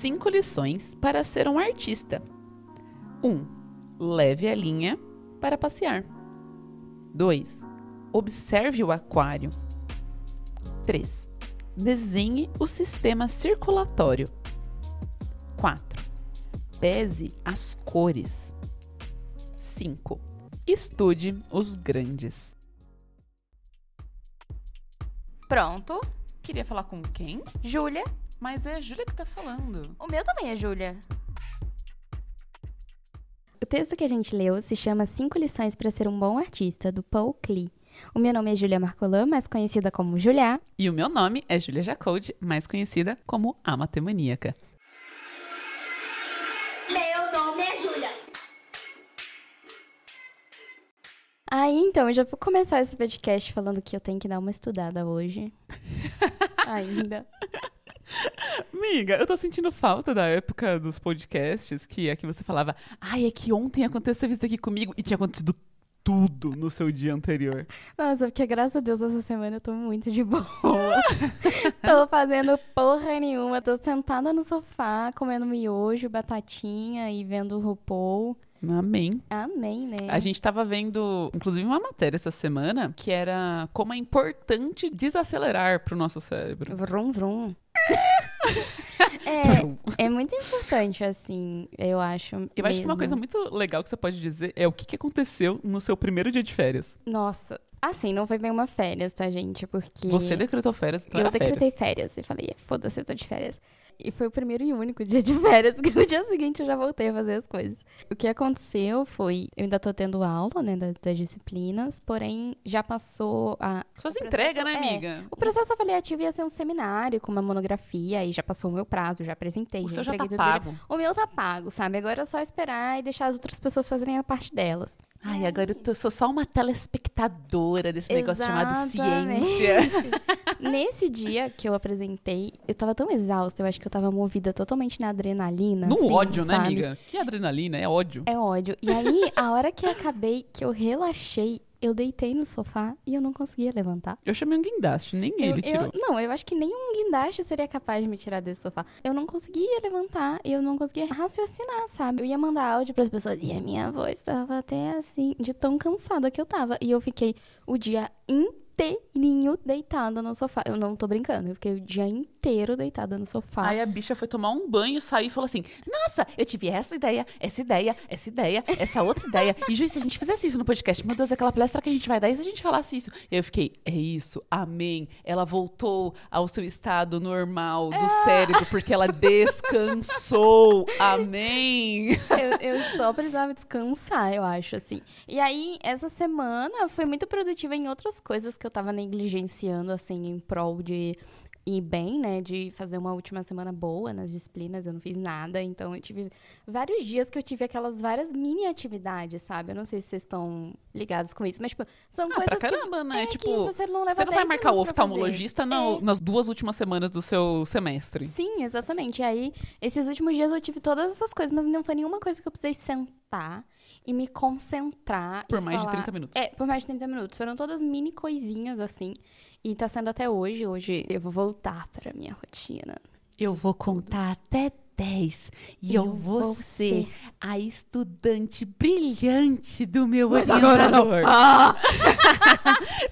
Cinco lições para ser um artista. 1. Um, leve a linha para passear. 2. Observe o aquário. 3. Desenhe o sistema circulatório. 4. Pese as cores. 5. Estude os grandes. Pronto. Queria falar com quem? Júlia. Mas é a Júlia que tá falando. O meu também é Júlia. O texto que a gente leu se chama Cinco Lições para Ser um Bom Artista, do Paul Klee. O meu nome é Julia Marcolan, mais conhecida como Julia. E o meu nome é Julia Jacold, mais conhecida como a Matemaníaca. Meu nome é Júlia. Aí, então, eu já vou começar esse podcast falando que eu tenho que dar uma estudada hoje. Ainda. Miga, eu tô sentindo falta da época dos podcasts que aqui você falava, ai, é que ontem aconteceu isso aqui comigo e tinha acontecido tudo no seu dia anterior. Nossa, porque graças a Deus essa semana eu tô muito de boa. tô fazendo porra nenhuma. Tô sentada no sofá, comendo miojo, batatinha e vendo o RuPaul. Amém. Amém, né? A gente tava vendo, inclusive, uma matéria essa semana que era como é importante desacelerar pro nosso cérebro. Vrum, vrum. É, é muito importante, assim, eu acho. Eu mesmo. acho que uma coisa muito legal que você pode dizer é o que, que aconteceu no seu primeiro dia de férias. Nossa. Assim, não foi bem uma férias, tá, gente? Porque. Você decretou férias, então Eu decretei férias. férias. E falei, foda-se, eu tô de férias. E foi o primeiro e único dia de férias, porque no dia seguinte eu já voltei a fazer as coisas. O que aconteceu foi, eu ainda tô tendo aula, né, das, das disciplinas, porém já passou a... Só se entrega, né, é, amiga? O processo avaliativo ia ser um seminário com uma monografia, e já passou o meu prazo, já apresentei, O já seu já tá já- pago. O meu tá pago, sabe? Agora é só esperar e deixar as outras pessoas fazerem a parte delas. Ai, agora eu tô- sou só uma telespectadora desse negócio chamado ciência. Nesse dia que eu apresentei, eu tava tão exausta, eu acho que eu tava movida totalmente na adrenalina. No assim, ódio, né, sabe? amiga? Que adrenalina, é ódio. É ódio. E aí, a hora que eu acabei, que eu relaxei, eu deitei no sofá e eu não conseguia levantar. Eu chamei um guindaste, nem Eu- ele tirou. eu- não, eu acho que nem um guindaste seria capaz de me tirar desse sofá. Eu não conseguia levantar, eu não conseguia raciocinar, sabe? Eu ia mandar áudio pras pessoas e a minha voz tava até assim, de tão cansada que eu tava. E eu fiquei o dia inteirinho deitada no sofá. Eu não tô brincando, eu fiquei o dia inteiro deitada no sofá. Aí a bicha foi tomar um banho, saiu e falou assim: Nossa, eu tive essa ideia, essa ideia, essa ideia, essa outra ideia. E, Ju, se a gente fizesse isso no podcast, meu Deus, aquela palestra que a gente vai dar, e se a gente falasse isso? E eu fiquei: É isso, amém. Ela voltou ao seu estado normal do cérebro, porque ela descansou, amém. eu, eu só precisava descansar, eu acho, assim. E aí, essa semana foi muito produtiva em outras coisas que eu tava negligenciando, assim, em prol de ir bem, né? De fazer uma última semana boa nas disciplinas, eu não fiz nada. Então, eu tive vários dias que eu tive aquelas várias mini atividades, sabe? Eu não sei se vocês estão ligados com isso, mas, tipo, são Ah, pra coisas caramba, que, né? é, tipo, que você não leva Você não vai 10 marcar o pra oftalmologista no- É. nas duas últimas semanas do seu semestre. Sim, exatamente. E aí, esses últimos dias eu tive todas essas coisas, mas não foi nenhuma coisa que eu precisei sentar e me concentrar. Por mais de falar- 30 minutos. É, por mais de 30 minutos. Foram todas mini coisinhas, assim. E tá sendo até hoje. Hoje eu vou voltar pra minha rotina. Eu de vou estudos. contar até 10 e eu, Eu vou, ser ser a estudante brilhante do meu Mas orientador. Ah!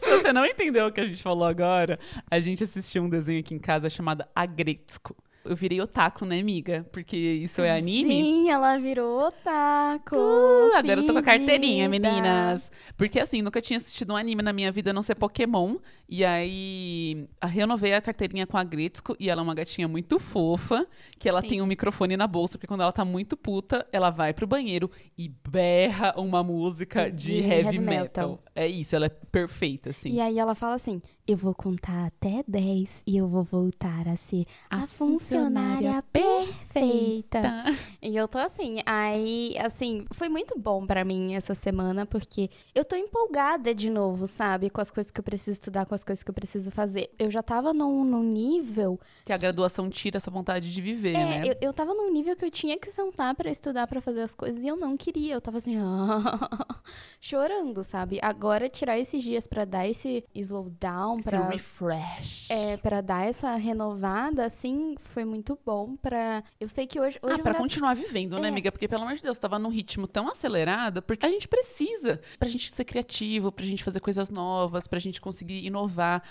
Se você não entendeu o que a gente falou agora, a gente assistiu um desenho aqui em casa chamado Agretsuko. Eu virei otaku, né, amiga? Porque isso é anime. Sim, ela virou otaku. Uh, agora eu tô com a carteirinha, meninas. Porque assim, nunca tinha assistido um anime na minha vida a não ser Pokémon. E aí, a- renovei a carteirinha com a Gretsuko. E ela é uma gatinha muito fofa. Que ela Sim. tem um microfone na bolsa. Porque quando ela tá muito puta, ela vai pro banheiro e berra uma música de, De heavy, heavy metal. metal. É isso, ela é perfeita, assim. E aí ela fala assim: eu vou contar até 10 e eu vou voltar a ser a, funcionária perfeita. Tá. E eu tô assim, aí, assim, foi muito bom pra mim essa semana, porque eu tô empolgada de novo, sabe? Com as coisas que eu preciso estudar, com as coisas que eu preciso fazer. Eu já tava num, num nível. Que a graduação tira essa vontade de viver, É, né? eu, eu tava num nível que eu tinha que sentar pra estudar, pra fazer as coisas, e eu não queria. Eu tava assim, chorando, sabe? Agora, tirar esses dias pra dar esse slowdown, Esse pra. refresh. É, pra dar essa renovada, assim, foi muito bom pra... Eu sei que hoje... hoje Ah, pra ainda- continuar vivendo, né, É. amiga? Porque, pelo amor de Deus, tava num ritmo tão acelerado, porque a gente precisa. Pra gente ser criativo, pra gente fazer coisas novas, pra gente conseguir inovar.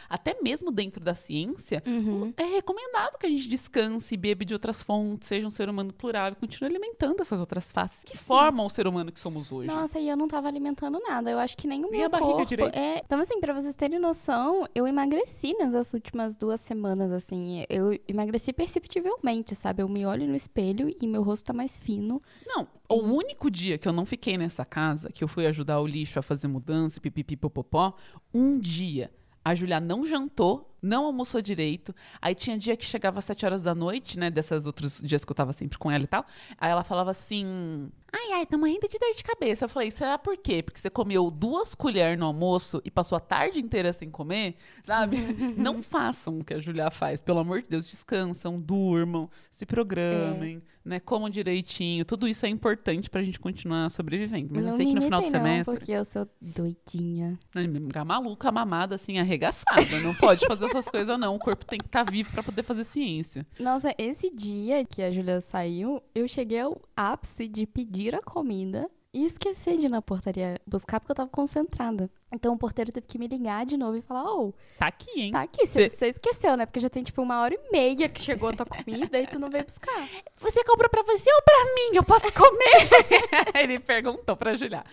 Até mesmo dentro da ciência, Uhum. é recomendado que a gente descanse, beba de outras fontes, seja um ser humano plural e continue alimentando essas outras faces que formam o ser humano que somos hoje. Nossa, e eu não tava alimentando nada. Eu acho que nem o Nem meu a barriga corpo. direito. É... Então, assim, pra vocês terem noção, eu emagreci nessas últimas duas semanas, assim. Eu emagreci perceptivelmente, sabe? Eu me olho no espelho e meu rosto tá mais fino. Não, o único dia que eu não fiquei nessa casa, que eu fui ajudar o lixo a fazer mudança, pipipi, popopó, um dia a Julia não jantou, não almoçou direito. Aí tinha dia que chegava às sete horas da noite, né? Desses outros dias que eu tava sempre com ela e tal. Aí ela falava assim: Ai, ai, tô morrendo de dor de cabeça. Eu falei, será por quê? Porque você comeu duas colheres no almoço e passou a tarde inteira sem comer, sabe? não façam o que a Julia faz, pelo amor de Deus, descansam, durmam, se programem, né? Comam direitinho. Tudo isso é importante pra gente continuar sobrevivendo. Mas eu não sei me que no final do imitem, não, semestre. porque eu sou doidinha. A maluca, mamada, assim, arregaçada. Não pode fazer essas coisas, não. O corpo tem que estar vivo pra poder fazer ciência. Nossa, esse dia que a Julia saiu, eu cheguei ao ápice de pedir a comida e esquecer de ir na portaria buscar porque eu tava concentrada. Então o porteiro teve que me ligar de novo e falar: Ô, Tá aqui, hein? tá aqui, Cê- você esqueceu, né? Porque já tem tipo uma hora e meia que chegou a tua comida e tu não veio buscar. Você comprou pra você ou pra mim? Eu posso comer? Ele perguntou pra Julia.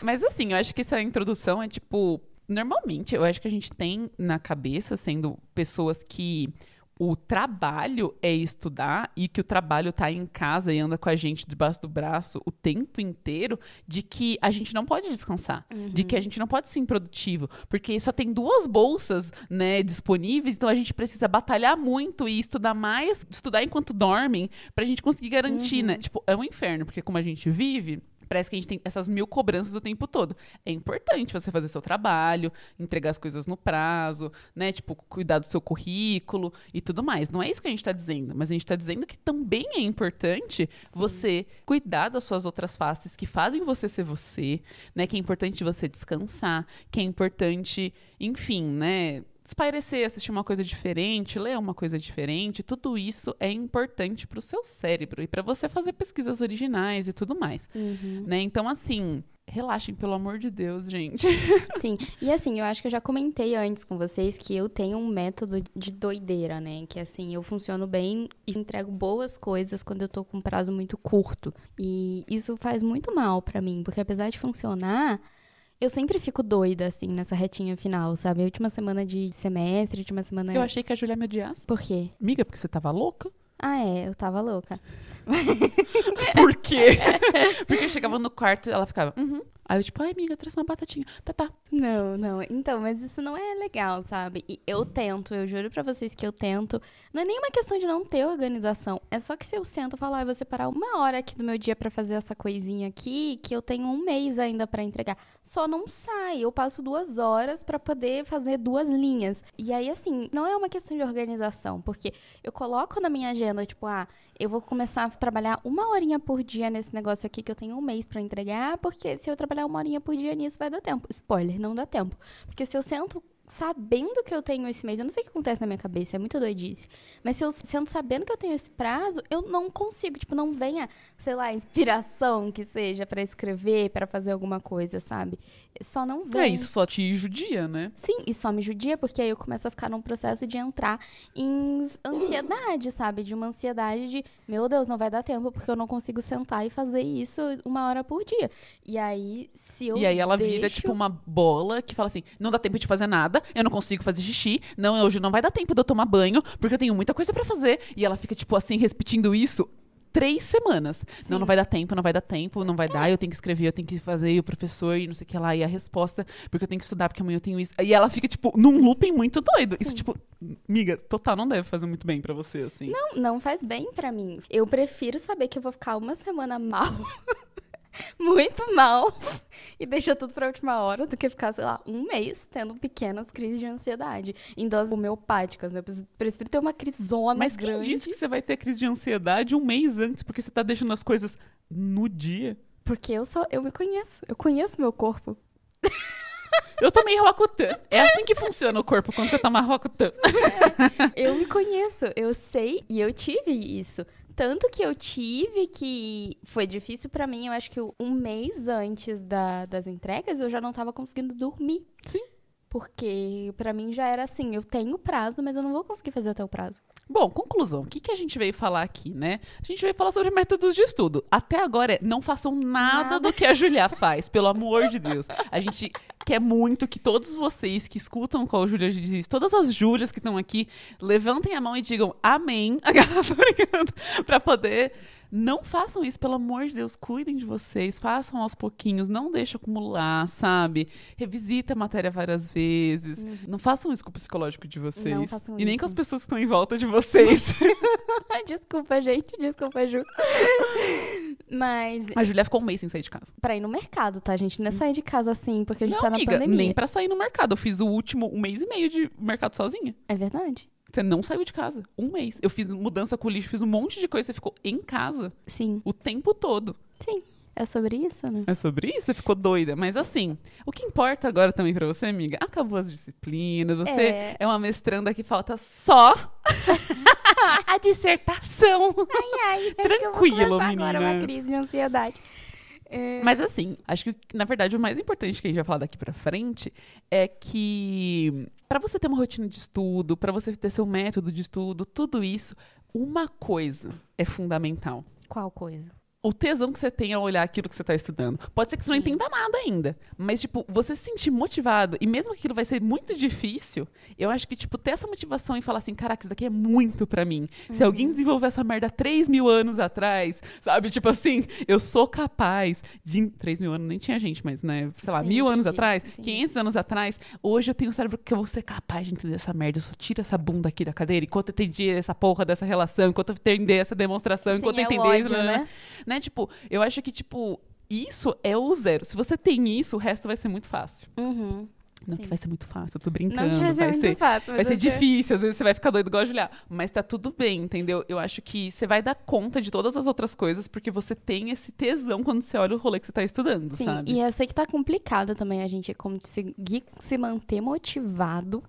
Mas assim, eu acho que essa introdução é tipo. Normalmente, eu acho que a gente tem na cabeça, sendo pessoas que o trabalho é estudar e que o trabalho tá em casa e anda com a gente debaixo do braço o tempo inteiro, de que a gente não pode descansar, de que a gente não pode ser improdutivo, porque só tem duas bolsas, né, disponíveis, então a gente precisa batalhar muito e estudar mais, estudar enquanto dormem, pra gente conseguir garantir, né? Tipo, é um inferno, porque como a gente vive, Parece que a gente tem essas mil cobranças o tempo todo. É importante você fazer seu trabalho, entregar as coisas no prazo, né? Tipo, cuidar do seu currículo e tudo mais. Não é isso que a gente tá dizendo, mas a gente tá dizendo que também é importante você cuidar das suas outras faces que fazem você ser você, né? Que é importante você descansar, que é importante, enfim, né? Espairecer, assistir uma coisa diferente, ler uma coisa diferente, tudo isso é importante pro seu cérebro e para você fazer pesquisas originais e tudo mais né? Então, assim, relaxem, pelo amor de Deus, gente. Sim, e assim, eu acho que eu já comentei antes com vocês que eu tenho um método de doideira, né? Que assim, eu funciono bem e entrego boas coisas quando eu tô com um prazo muito curto. E isso faz muito mal pra mim, porque apesar de funcionar, eu sempre fico doida, assim, nessa retinha final, sabe? A última semana de semestre, última semana. Eu achei que a Julia me odiasse. Por quê? Amiga, porque você tava louca? Ah, é, eu tava louca. Por quê? porque eu chegava no quarto e ela ficava, uhum. Aí eu, tipo, ai, amiga, traz uma batatinha. Tá, tá. Não, não. Então, mas isso não é legal, sabe? E eu tento, eu juro pra vocês que eu tento. Não é nenhuma questão de não ter organização. É só que se eu sento e falo, ah, eu vou separar uma hora aqui do meu dia pra fazer essa coisinha aqui, que eu tenho um mês ainda pra entregar. Só não sai. Eu passo duas horas pra poder fazer duas linhas. E aí, assim, não é uma questão de organização, porque eu coloco na minha agenda, tipo, ah, eu vou começar a trabalhar uma horinha por dia nesse negócio aqui que eu tenho um mês pra entregar, porque se eu trabalhar uma horinha por dia nisso vai dar tempo. Spoiler, não dá tempo. Porque se eu sento sabendo que eu tenho esse mês, eu não sei o que acontece na minha cabeça, é muito doidice. Mas se eu sento sabendo que eu tenho esse prazo, eu não consigo, tipo, não venha, sei lá, inspiração que seja pra escrever, pra fazer alguma coisa, sabe? Só não vem. É isso, só te judia, né? Sim, e só me judia porque aí eu começo a ficar num processo de entrar em ansiedade, sabe? De uma ansiedade de, meu Deus, não vai dar tempo porque eu não consigo sentar e fazer isso uma hora por dia. E aí, se eu e aí ela vira, deixo- tipo, uma bola que fala assim: não dá tempo de fazer nada, eu não consigo fazer xixi, não, hoje não vai dar tempo de eu tomar banho, porque eu tenho muita coisa pra fazer. E ela fica, tipo, assim, repetindo isso três semanas. Não, não vai dar tempo, não vai dar tempo, não vai dar, eu tenho que escrever, eu tenho que fazer, e o professor, e não sei o que lá, e a resposta, porque eu tenho que estudar, porque amanhã eu tenho isso. E ela fica, tipo, num looping muito doido. Isso, Sim. tipo, miga, total, não deve fazer muito bem pra você, assim. Não, não faz bem pra mim. Eu prefiro saber que eu vou ficar uma semana mal. Muito mal. E deixar tudo pra última hora do que ficar, sei lá, um mês tendo pequenas crises de ansiedade. Em doses homeopáticas, né? Eu prefiro ter uma crisona Mas quem grande. disse que você vai ter crise de ansiedade um mês antes, porque você tá deixando as coisas no dia? Porque eu sou, eu me conheço. Eu conheço meu corpo. Eu tomei Roacutan. É assim que funciona o corpo quando você toma Roacutan. Eu me conheço, eu sei e eu tive isso. Tanto que eu tive que foi difícil pra mim, eu acho que um mês antes da- das entregas eu já não tava conseguindo dormir. Sim. Porque pra mim já era assim, eu tenho prazo, mas eu não vou conseguir fazer até o prazo. Bom, conclusão. O que, que a gente veio falar aqui, né? A gente veio falar sobre métodos de estudo. Até agora, não façam nada, Nada. do que a Julia faz, pelo amor de Deus. A gente quer muito que todos vocês que escutam qual a Júlia diz, todas as Júlias que estão aqui, levantem a mão e digam amém. Brincando. Pra poder. Não façam isso, pelo amor de Deus. Cuidem de vocês, façam aos pouquinhos, não deixem acumular, sabe? Revisita a matéria várias vezes. Não façam isso com o psicológico de vocês. Uhum. Não façam e nem isso. com as pessoas que estão em volta de vocês. Desculpa, gente, desculpa, Ju. Mas A Julia ficou um mês sem sair de casa. pra ir no mercado, tá, gente? Não é sair de casa assim, porque a gente não, tá na amiga, pandemia. nem pra sair no mercado. Eu fiz o último um mês e meio de mercado sozinha. É verdade. Você não saiu de casa. Um mês. Eu fiz mudança com lixo, fiz um monte de coisa. Você ficou em casa Sim, o tempo todo. sim. É sobre isso, né? É sobre isso? Você ficou doida. Mas assim, o que importa agora também pra você, amiga? Acabou as disciplinas. Você é, É. uma mestranda que falta só a dissertação. Ai, ai, acho que eu vou Tranquilo, começar agora uma crise de ansiedade. É, Mas assim, acho que na verdade o mais importante que a gente vai falar daqui pra frente é que pra você ter uma rotina de estudo, pra você ter seu método de estudo, tudo isso, uma coisa é fundamental. Qual coisa? O tesão que você tem ao olhar aquilo que você tá estudando. Pode ser que você não entenda nada ainda, mas tipo, você se sentir motivado e mesmo que aquilo vai ser muito difícil, eu acho que tipo ter essa motivação e falar assim, caraca, isso daqui é muito pra mim. Se alguém desenvolveu essa merda 3 mil anos atrás, sabe? Tipo assim, eu sou capaz de. 3 mil anos nem tinha gente, mas, né? Sei lá, Sim, mil anos entendi, atrás, entendi. 500 anos atrás. Hoje eu tenho um cérebro que eu vou ser capaz de entender essa merda. Eu só tiro essa bunda aqui da cadeira. Enquanto eu entendi essa porra dessa relação, enquanto eu entender essa demonstração, enquanto eu Sim, é entender ódio, isso. né? né? Tipo, eu acho que, tipo, isso é o zero. Se você tem isso, o resto vai ser muito fácil. Uhum. Não Sim. que vai ser muito fácil, eu tô Não brincando. devia ser vai muito ser, fácil, vai ser difícil, às vezes você vai ficar doido igual a Julia. Mas tá tudo bem, entendeu? Eu acho que você vai dar conta de todas as outras coisas porque você tem esse tesão quando você olha o rolê que você tá estudando, Sim, sabe? e eu sei que tá complicado também a gente conseguir se manter motivado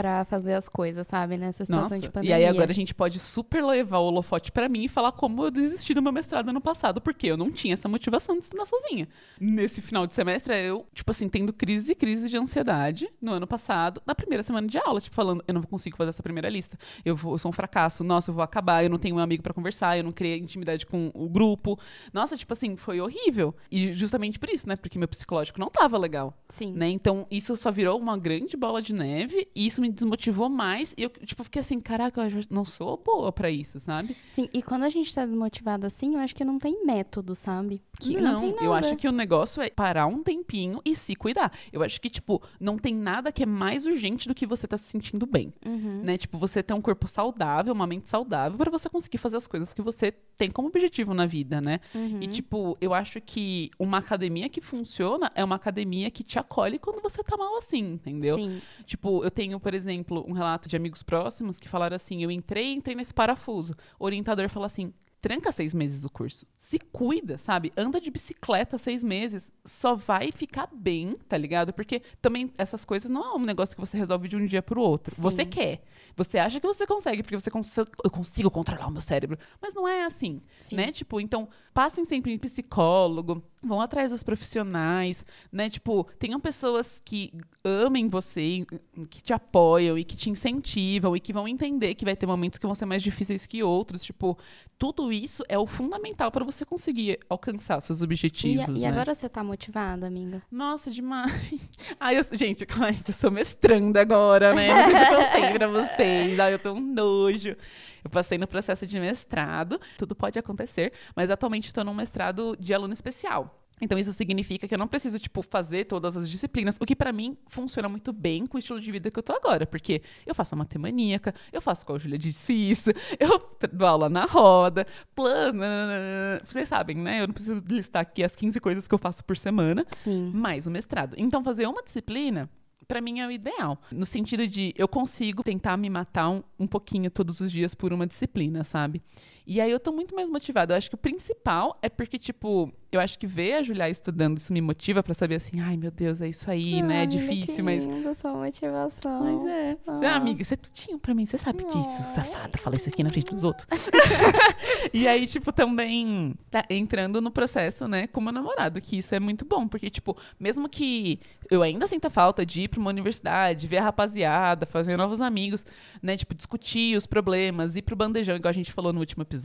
pra fazer as coisas, sabe? Nessa situação Nossa, de e pandemia. aí agora a gente pode super levar o holofote pra mim e falar como eu desisti do meu mestrado ano passado, porque eu não tinha essa motivação de estudar sozinha. Nesse final de semestre, eu, tipo assim, tendo crise e crise de ansiedade no ano passado, na primeira semana de aula, tipo, falando, eu não consigo fazer essa primeira lista. Eu, vou- eu sou um fracasso, nossa, eu vou acabar, eu não tenho um amigo pra conversar, eu não criei intimidade com o grupo. Nossa, tipo assim, foi horrível. E justamente por isso, né? Porque meu psicológico não tava legal Sim. né? Então, isso só virou uma grande bola de neve e isso me desmotivou mais. E eu, tipo, fiquei assim, caraca, eu não sou boa pra isso, sabe? Sim, e quando a gente tá desmotivado assim, eu acho que não tem método, sabe? Que não, tem eu acho que o negócio é parar um tempinho e se cuidar. Eu acho que, tipo, não tem nada que é mais urgente do que você tá se sentindo bem, Uhum. né? Tipo, você ter um corpo saudável, uma mente saudável pra você conseguir fazer as coisas que você tem como objetivo na vida, né? Uhum. E, tipo, eu acho que uma academia que funciona é uma academia que te acolhe quando você tá mal assim, entendeu? Sim. Tipo, eu tenho, por exemplo, um relato de amigos próximos que falaram assim: eu entrei, entrei nesse parafuso. O orientador falou assim: tranca seis meses o curso. Se cuida, sabe? Anda de bicicleta seis meses. Só vai ficar bem, tá ligado? Porque também essas coisas não é um negócio que você resolve de um dia pro outro. Sim. Você quer. Você acha que você consegue, porque você cons eu consigo controlar o meu cérebro. Mas não é assim, Sim. né? Tipo, então, passem sempre em psicólogo, vão atrás dos profissionais, né? Tipo, tenham pessoas que amem você, que te apoiam e que te incentivam e que vão entender que vai ter momentos que vão ser mais difíceis que outros. Tipo, tudo isso é o fundamental para você conseguir alcançar seus E, objetivos, e né? agora você tá motivada, amiga? Nossa, demais. Ai, eu, gente, calma aí, que eu sou mestranda agora, né? Não sei se eu contei pra vocês. vocês. Ai, eu tô um nojo. Eu passei no processo de mestrado, tudo pode acontecer, mas atualmente estou num mestrado de aluno especial. Então isso significa que eu não preciso tipo fazer todas as disciplinas, o que pra mim funciona muito bem com o estilo de vida que eu tô agora, porque eu faço a matemaníaca, eu faço com a Júlia disse isso, eu dou aula na roda, plus, nananana. vocês sabem, né? Eu não preciso listar aqui as 15 coisas que eu faço por semana, Sim. mais o mestrado. Então fazer uma disciplina pra mim é o ideal, no sentido de eu consigo tentar me matar um, um pouquinho todos os dias por uma disciplina, sabe? E aí eu tô muito mais motivada. Eu acho que o principal é porque, tipo, eu acho que ver a Julia estudando, isso me motiva pra saber assim, ai meu Deus, é isso aí, né? É difícil, mas. linda sua motivação. Mas é. Ah. Ah, amiga, você é tudinho pra mim, você sabe disso, safada. Fala isso aqui na frente dos outros. e aí, tipo, também tá entrando no processo, né, com meu namorado, que isso é muito bom, porque, tipo, mesmo que eu ainda sinta falta de ir pra uma universidade, ver a rapaziada, fazer novos amigos, né, tipo, discutir os problemas, ir pro bandejão, igual a gente falou no último episódio,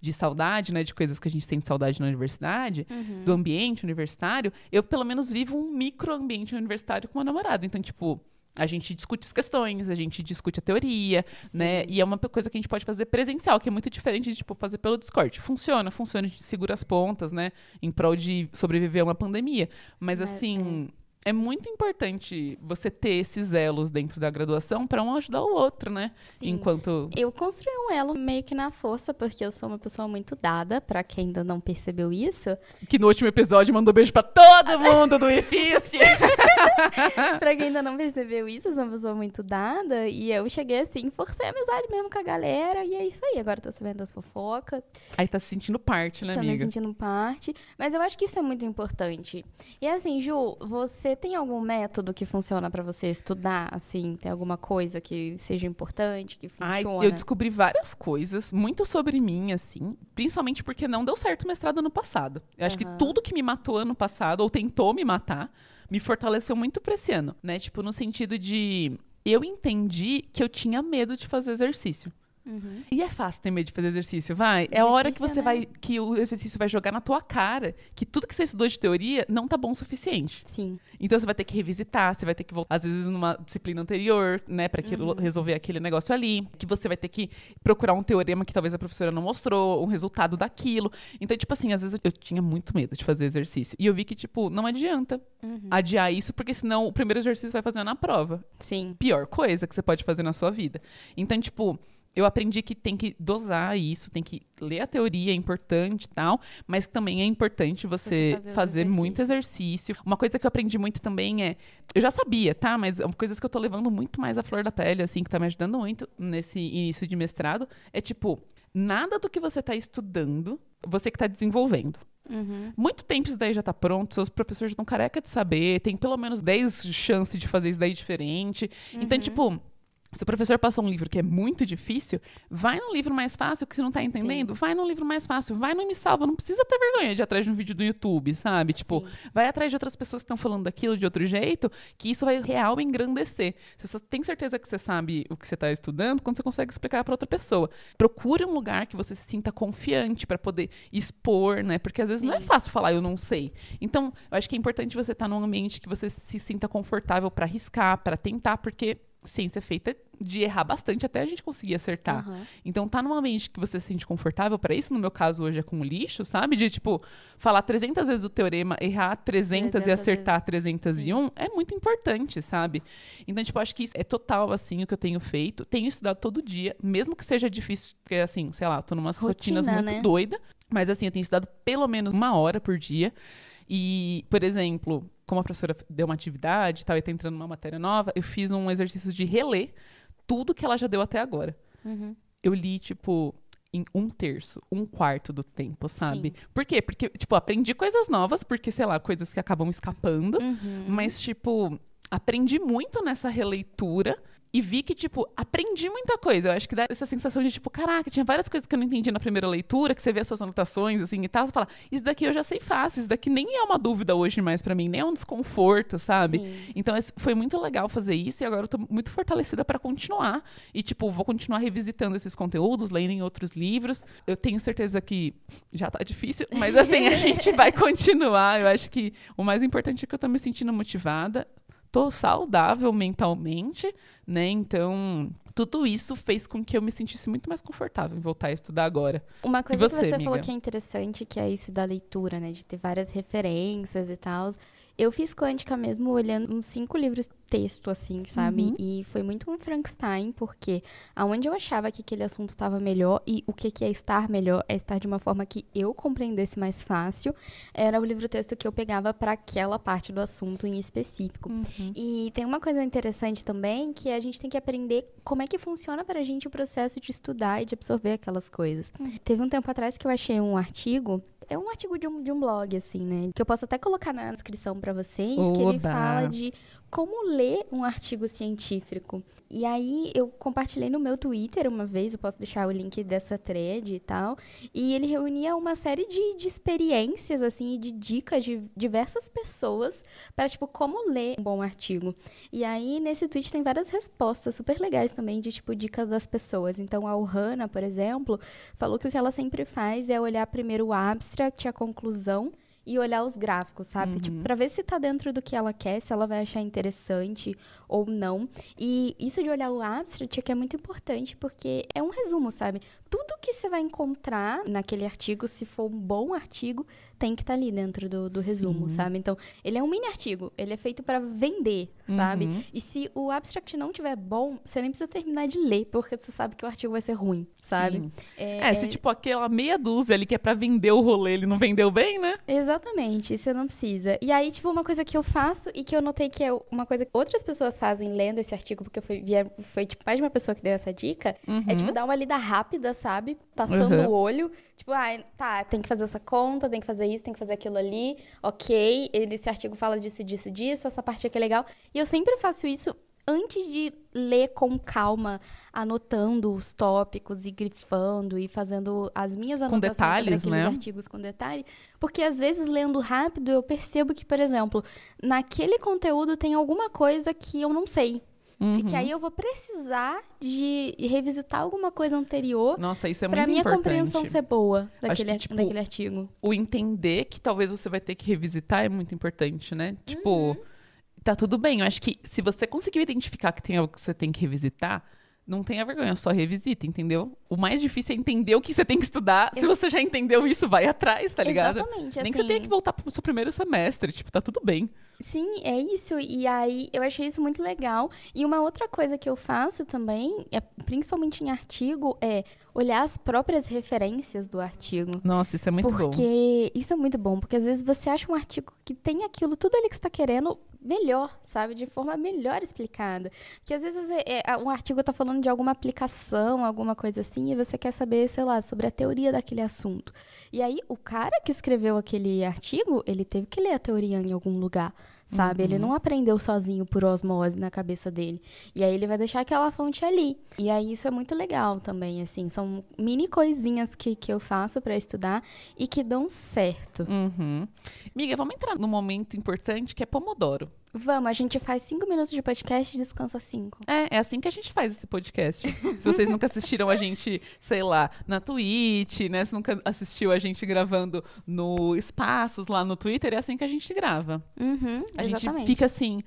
de saudade, né, de coisas que a gente tem de saudade na universidade, do ambiente universitário, eu pelo menos vivo um microambiente universitário com meu namorado. Então, tipo, a gente discute as questões, a gente discute a teoria, né? E é uma coisa que a gente pode fazer presencial, que é muito diferente de, tipo, fazer pelo Discord. Funciona, funciona, a gente segura as pontas, né? Em prol de sobreviver a uma pandemia. Mas, assim, é. Muito importante você ter esses elos dentro da graduação para um ajudar o outro, né? Sim. Enquanto... Eu construí um elo meio que na força, porque eu sou uma pessoa muito dada, pra quem ainda não percebeu isso. Que no último episódio mandou beijo pra todo mundo do IFISC. pra quem ainda não percebeu isso, eu sou uma pessoa muito dada. E eu cheguei assim, forcei a amizade mesmo com a galera. E é isso aí. Agora eu tô sabendo das fofocas. Aí tá se sentindo parte, né, Tô me amiga? sentindo parte. Mas eu acho que isso é muito importante. E assim, Ju, você tem algum método que funciona pra você estudar? Assim, tem alguma coisa que seja importante, que Ai, funciona? eu descobri várias coisas, muito sobre mim, assim, principalmente porque não deu certo o mestrado ano passado. Eu acho que tudo que me matou ano passado, ou tentou me matar, me fortaleceu muito pra esse ano, né? Tipo, no sentido de. Eu entendi que eu tinha medo de fazer exercício. Uhum. E é fácil ter medo de fazer exercício, vai. É a hora que você né? vai. que o exercício vai jogar na tua cara que tudo que você estudou de teoria não tá bom o suficiente. Sim. Então você vai ter que revisitar, você vai ter que voltar, às vezes, numa disciplina anterior, né, pra aquilo- resolver aquele negócio ali. Que você vai ter que procurar um teorema que talvez a professora não mostrou, um resultado daquilo. Então, tipo assim, às vezes eu, eu tinha muito medo de fazer exercício. E eu vi que, tipo, não adianta adiar isso, porque senão o primeiro exercício vai fazer na prova. Sim. Pior coisa que você pode fazer na sua vida. Então, tipo. Eu aprendi que tem que dosar isso, tem que ler a teoria, é importante e tal, mas também é importante você, Você fazer fazer muito exercício. Uma coisa que eu aprendi muito também é. Eu já sabia, tá? Mas é uma coisa que eu tô levando muito mais à flor da pele, assim, que tá me ajudando muito nesse início de mestrado, é tipo, nada do que você tá estudando, você que tá desenvolvendo. Uhum. Muito tempo isso daí já tá pronto, seus professores já estão careca de saber, tem pelo menos 10 chances de fazer isso daí diferente. Então, tipo, se o professor passou um livro que é muito difícil, vai num livro mais fácil que você não tá entendendo, vai num livro mais fácil, vai no Me Salva, não precisa ter vergonha de ir atrás de um vídeo do YouTube, sabe? Tipo, vai atrás de outras pessoas que estão falando daquilo de outro jeito, que isso vai real engrandecer. Você só tem certeza que você sabe o que você tá estudando quando você consegue explicar para outra pessoa. Procure um lugar que você se sinta confiante para poder expor, né? Porque às vezes não é fácil falar eu não sei. Então, eu acho que é importante você estar num ambiente que você se sinta confortável para arriscar, para tentar, porque ciência é feita de errar bastante até a gente conseguir acertar. Aham. Então, tá num ambiente que você se sente confortável para isso, no meu caso hoje é com lixo, sabe? De, tipo, falar 300 vezes o teorema, errar 300, 300 e acertar 301, Sim. é muito importante, sabe? Então, tipo, acho que isso é total, assim, o que eu tenho feito. Tenho estudado todo dia, mesmo que seja difícil, porque, assim, sei lá, eu tô numas Rotina, rotinas muito né? doida. Mas, assim, eu tenho estudado pelo menos uma hora por dia. E, por exemplo, como a professora deu uma atividade e tal, e tá entrando uma matéria nova, eu fiz um exercício de reler tudo que ela já deu até agora. Uhum. Eu li, tipo, em um terço, um quarto do tempo, sabe? Sim. Por quê? Porque, tipo, aprendi coisas novas, porque, sei lá, coisas que acabam escapando. Uhum. Mas, tipo, aprendi muito nessa releitura. E vi que, tipo, aprendi muita coisa. Eu acho que dá essa sensação de, tipo, caraca, tinha várias coisas que eu não entendi na primeira leitura, que você vê as suas anotações, assim, e tal. Você fala, isso daqui eu já sei fácil, isso daqui nem é uma dúvida hoje mais pra mim, nem é um desconforto, sabe? Sim. Então foi muito legal fazer isso e agora eu tô muito fortalecida pra continuar. E, tipo, vou continuar revisitando esses conteúdos, lendo em outros livros. Eu tenho certeza que já tá difícil, mas assim, a gente vai continuar. Eu acho que o mais importante é que eu tô me sentindo motivada. Tô saudável mentalmente, né? Então, tudo isso fez com que eu me sentisse muito mais confortável em voltar a estudar agora. Uma coisa você, que você amiga? falou que é interessante, que é isso da leitura, né? De ter várias referências e tal. Eu fiz quântica mesmo olhando uns cinco livros texto, assim, sabe? Uhum. E foi muito um Frankenstein, porque aonde eu achava que aquele assunto estava melhor e o que, que é estar melhor é estar de uma forma que eu compreendesse mais fácil, era o livro texto que eu pegava para aquela parte do assunto em específico. E tem uma coisa interessante também, que a gente tem que aprender como é que funciona pra gente o processo de estudar e de absorver aquelas coisas. Teve um tempo atrás que eu achei um artigo, é um artigo de um, de um blog, assim, né? Que eu posso até colocar na descrição pra vocês, que ele Oba! fala de como ler um artigo científico. E aí eu compartilhei no meu Twitter uma vez, eu posso deixar o link dessa thread e tal. E ele reunia uma série de, de experiências, assim, e de dicas de diversas pessoas para, tipo, como ler um bom artigo. E aí, nesse tweet tem várias respostas super legais também de, tipo, dicas das pessoas. Então, a Ohana, por exemplo, falou que o que ela sempre faz é olhar primeiro o abstract, a conclusão, e olhar os gráficos, sabe? Tipo, pra ver se tá dentro do que ela quer, se ela vai achar interessante ou não. E isso de olhar o abstract é que é muito importante, porque é um resumo, sabe? Tudo que você vai encontrar naquele artigo, se for um bom artigo, tem que estar ali dentro do, do resumo, Sim. sabe? Então, ele é um mini artigo, ele é feito pra vender, sabe? Uhum. E se o abstract não tiver bom, você nem precisa terminar de ler, porque você sabe que o artigo vai ser ruim, sabe? Sim. É, se tipo aquela meia dúzia ali que é pra vender o rolê, ele não vendeu bem, né? Exatamente, você não precisa. E aí, tipo, uma coisa que eu faço e que eu notei que é uma coisa que outras pessoas fazem lendo esse artigo, porque foi, foi tipo, mais de uma pessoa que deu essa dica, é tipo dar uma lida rápida, sabe? Passando Uhum. o olho. Tipo, ah, tá, tem que fazer essa conta, tem que fazer isso, tem que fazer aquilo ali. Ok, esse artigo fala disso, disso, disso, essa parte aqui é legal. E eu sempre faço isso antes de ler com calma, anotando os tópicos e grifando e fazendo as minhas anotações detalhes, sobre aqueles né? artigos com detalhe. Porque às vezes, lendo rápido, eu percebo que, por exemplo, naquele conteúdo tem alguma coisa que eu não sei. E que Uhum. aí eu vou precisar de revisitar alguma coisa anterior Nossa, isso é pra muito minha importante. compreensão ser boa daquele, que, tipo, daquele artigo. O entender que talvez você vai ter que revisitar é muito importante, né? Tipo, Uhum. tá tudo bem. Eu acho que se você conseguiu identificar que tem algo que você tem que revisitar, não tenha vergonha, só revisita, entendeu? O mais difícil é entender o que você tem que estudar. Se você já entendeu isso, vai atrás, tá ligado? Exatamente. Nem que você assim, tenha que voltar pro seu primeiro semestre, tipo, tá tudo bem. Sim, é isso. E aí eu achei isso muito legal. E uma outra coisa que eu faço também, é, principalmente em artigo, é olhar as próprias referências do artigo. Nossa, isso é muito bom. porque isso é muito bom, porque às vezes você acha um artigo que tem aquilo, tudo ali que você está querendo, melhor, sabe? De forma melhor explicada. Porque às vezes é, é, um artigo tá falando de alguma aplicação, alguma coisa assim, e você quer saber, sei lá, sobre a teoria daquele assunto. E aí, o cara que escreveu aquele artigo, ele teve que ler a teoria em algum lugar. Sabe? Ele não aprendeu sozinho por osmose na cabeça dele. E aí ele vai deixar aquela fonte ali. E aí isso é muito legal também, assim. São mini coisinhas que, que eu faço pra estudar e que dão certo. Uhum. Miga, vamos entrar num momento importante que é Pomodoro. Vamos, a gente faz cinco minutos de podcast e descansa cinco. É, é assim que a gente faz esse podcast. Se vocês nunca assistiram a gente, sei lá, na Twitch, né? Se nunca assistiu a gente gravando no Espaços lá no Twitter, é assim que a gente grava. Uhum, A gente exatamente. fica assim.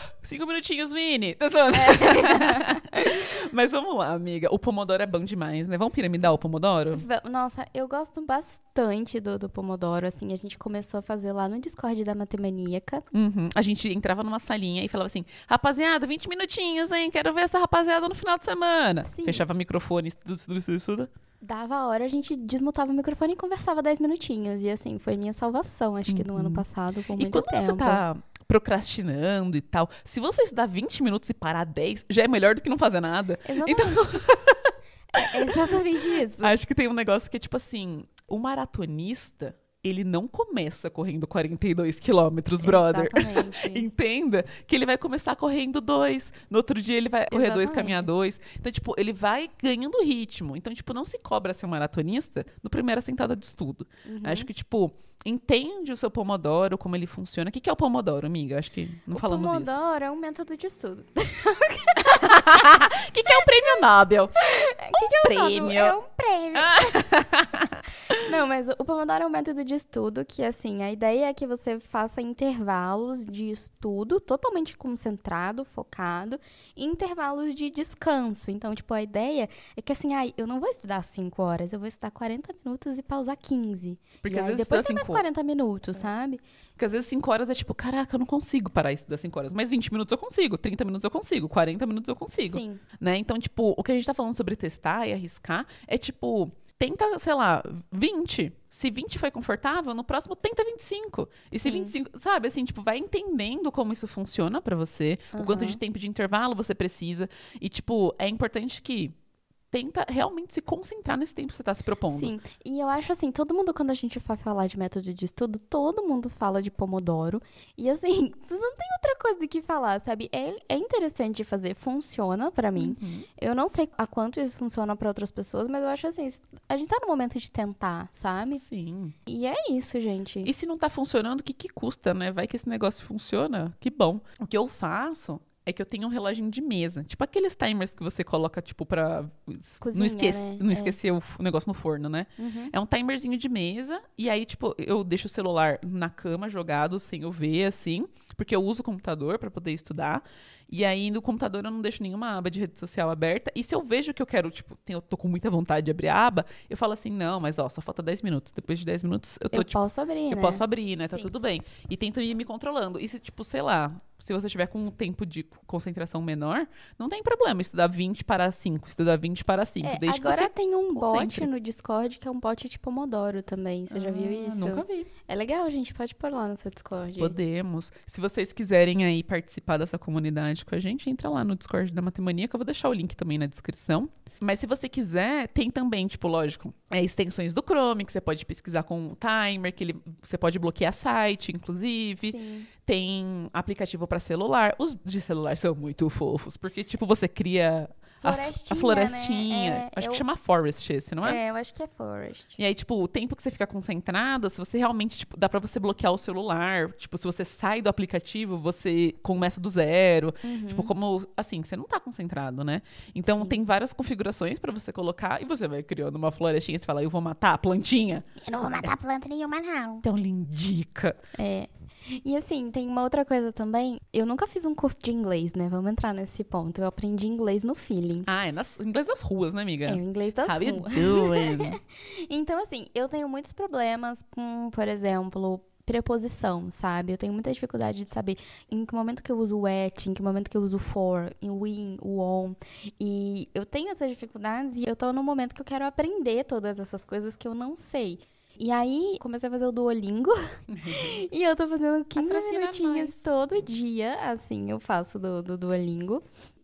"Ah, cinco minutinhos, Vini. Tá zoando? Mas vamos lá, amiga. O Pomodoro é bom demais, né? Vamos piramidar o Pomodoro? Nossa, eu gosto bastante do, do Pomodoro, assim, a gente começou a fazer lá no Discord da Matemaníaca. Uhum. A gente entrava numa salinha e falava assim: rapaziada, 20 minutinhos, hein? Quero ver essa rapaziada no final de semana. Sim. Fechava o microfone, estuda, estuda, estuda, estuda. Dava a hora, a gente desmutava o microfone e conversava 10 minutinhos. E assim, foi minha salvação, acho que no ano passado, por Uhum. E muito quando tempo. você tá procrastinando e tal, se você estudar 20 minutos e parar 10, já é melhor do que não fazer nada. Exatamente. Então, É exatamente isso. acho que tem um negócio que é tipo assim: o maratonista, ele não começa correndo 42 quilômetros, brother. Entenda que ele vai começar correndo dois. No outro dia ele vai correr dois, Exatamente. caminhar dois. Então, tipo, ele vai ganhando ritmo. Então, tipo, não se cobra ser um maratonista no primeira sentada de estudo. Uhum. Acho que, tipo, entende o seu Pomodoro, como ele funciona. O que que é o Pomodoro, amiga? Acho que não o falamos isso. Pomodoro é um método de estudo. O que, que é o prêmio Nobel? O que, que é o prêmio. Nobel? É um prêmio. não, mas o Pomodoro é um método de estudo que, assim, a ideia é que você faça intervalos de estudo totalmente concentrado, focado, e intervalos de descanso. Então, tipo, a ideia é que, assim, ai, eu não vou estudar 5 horas, eu vou estudar 40 minutos e pausar 15. Porque e às aí vezes depois estudar tem mais cinco- 40 minutos, sabe? Porque às vezes 5 horas é tipo, caraca, eu não consigo parar isso das 5 horas. Mas 20 minutos eu consigo, 30 minutos eu consigo, 40 minutos eu consigo. Sim. né? Então, tipo, o que a gente tá falando sobre testar e arriscar é tipo, tenta, sei lá, 20. Se 20 foi confortável, no próximo tenta 25. E se Sim. 25, sabe, assim, tipo, vai entendendo como isso funciona pra você, o quanto de tempo de intervalo você precisa. E, tipo, é importante que tenta realmente se concentrar nesse tempo que você tá se propondo. Sim, e eu acho assim, todo mundo, quando a gente vai falar de método de estudo, todo mundo fala de Pomodoro. E assim, não tem outra coisa do que falar, sabe? É, é interessante de fazer, funciona pra mim. Uhum. Eu não sei a quanto isso funciona pra outras pessoas, mas eu acho assim, a gente tá no momento de tentar, sabe? Sim. E é isso, gente. E se não tá funcionando, o que, que custa, né? Vai que esse negócio funciona, que bom. O que eu faço é que eu tenho um reloginho de mesa. Tipo aqueles timers que você coloca, tipo, pra Cozinha, não, esquece, né? não É. esquecer o o negócio no forno, né? Uhum. É um timerzinho de mesa. E aí, tipo, eu deixo o celular na cama jogado, sem eu ver, assim. Porque eu uso o computador pra poder estudar. E aí, no computador, eu não deixo nenhuma aba de rede social aberta. E se eu vejo que eu quero, tipo, tenho, eu tô com muita vontade de abrir a aba, eu falo assim, não, mas ó, só falta 10 minutos. Depois de 10 minutos, eu tô, Eu tipo, posso abrir, eu né? posso abrir, né? Tá Sim. tudo bem. E tento ir me controlando. E se, tipo, sei lá, se você tiver com um tempo de concentração menor, não tem problema. Estudar 20 para 5, estudar 20 para 5. É, desde agora que você. tem um bot no Discord que é um bot de Pomodoro também. Você já viu Ah, isso? Nunca vi. É legal, gente. Pode pôr lá no seu Discord. Podemos. Se vocês quiserem aí participar dessa comunidade com a gente, entra lá no Discord da Matemática, que eu vou deixar o link também na descrição. Mas se você quiser, tem também, tipo, lógico, é, extensões do Chrome, que você pode pesquisar com o timer, que ele, você pode bloquear site, inclusive. Sim. Tem aplicativo pra celular. Os de celular são muito fofos, porque, tipo, você cria Florestinha, a florestinha. né? É, Acho eu- que chama Forest esse, não é? É, eu acho que é Forest. E aí, tipo, o tempo que você fica concentrado, se você realmente, tipo, dá pra você bloquear o celular. Tipo, se você sai do aplicativo, você começa do zero. Tipo, como, assim, você não tá concentrado, né? Então, Sim. tem várias configurações pra você colocar e você vai criando uma florestinha. Você fala, eu vou matar a plantinha. Eu não vou matar planta nenhuma, não. Então, lindica. É. E assim, tem uma outra coisa também. Eu nunca fiz um curso de inglês, né? Vamos entrar nesse ponto. Eu aprendi inglês no feeling. Ah, é nas, inglês das ruas, né, amiga? É, o inglês das How you ruas. doing? Então, assim, eu tenho muitos problemas com, por exemplo, preposição, sabe? Eu tenho muita dificuldade de saber em que momento que eu uso o at, em que momento que eu uso o for, o in, o on. E eu tenho essas dificuldades e eu tô num momento que eu quero aprender todas essas coisas que eu não sei. E aí, comecei a fazer o Duolingo. e eu tô fazendo 15 Patrocina minutinhos nós. todo dia, assim, eu faço do, do Duolingo.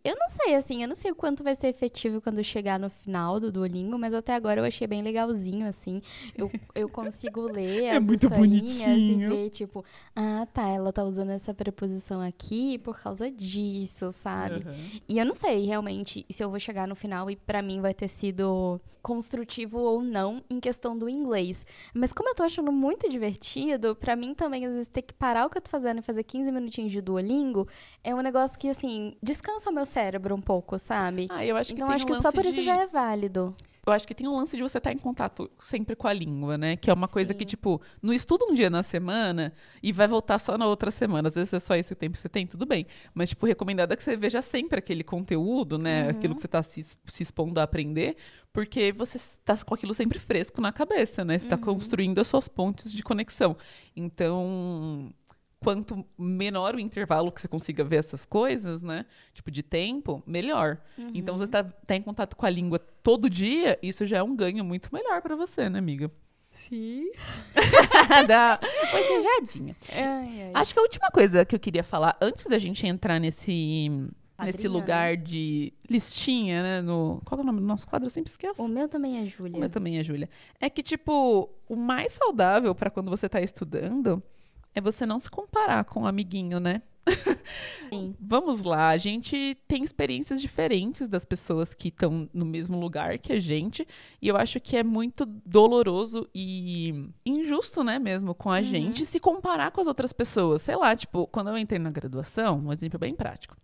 Eu não sei, assim, eu não sei o quanto vai ser efetivo quando chegar no final do Duolingo, mas até agora eu achei bem legalzinho, assim. Eu, eu consigo ler É as muito historinhas e bonitinho. ver, tipo, ah, tá, ela tá usando essa preposição aqui por causa disso, sabe? Aham. E eu não sei realmente se eu vou chegar no final e pra mim vai ter sido construtivo ou não em questão do inglês. Mas como eu tô achando muito divertido, pra mim também às vezes ter que parar o que eu tô fazendo e fazer 15 minutinhos de Duolingo é um negócio que assim, descansa o meu cérebro um pouco, sabe? Ah, eu acho que então tem acho um que só por isso de- já é válido. Eu acho que tem um lance de você estar em contato sempre com a língua, né? Que é uma coisa que, Sim. tipo, não estuda um dia na semana e vai voltar só na outra semana. Às vezes é só esse o tempo que você tem, tudo bem. Mas, tipo, recomendado é que você veja sempre aquele conteúdo, né? Uhum. Aquilo que você está se, se expondo a aprender, porque você está com aquilo sempre fresco na cabeça, né? Você está Uhum. construindo as suas pontes de conexão. Então. Quanto menor o intervalo que você consiga ver essas coisas, né? Tipo, de tempo, melhor. Então, Uhum. você tá, tá em contato com a língua todo dia, isso já é um ganho muito melhor pra você, né, amiga? Sim. Ai, ai. Acho que a última coisa que eu queria falar, antes da gente entrar nesse, nesse Padrinho, lugar de listinha, né? No, qual é o nome do nosso quadro? Eu sempre esqueço. O meu também é O Júlia. meu também é Júlia. É que, tipo, o mais saudável pra quando você tá estudando é você não se comparar com o amiguinho, né? Sim. Vamos lá, a gente tem experiências diferentes das pessoas que estão no mesmo lugar que a gente, e eu acho que é muito doloroso e injusto, né, mesmo, com a gente se comparar com as outras pessoas. Sei lá, tipo, quando eu entrei na graduação, um exemplo bem prático.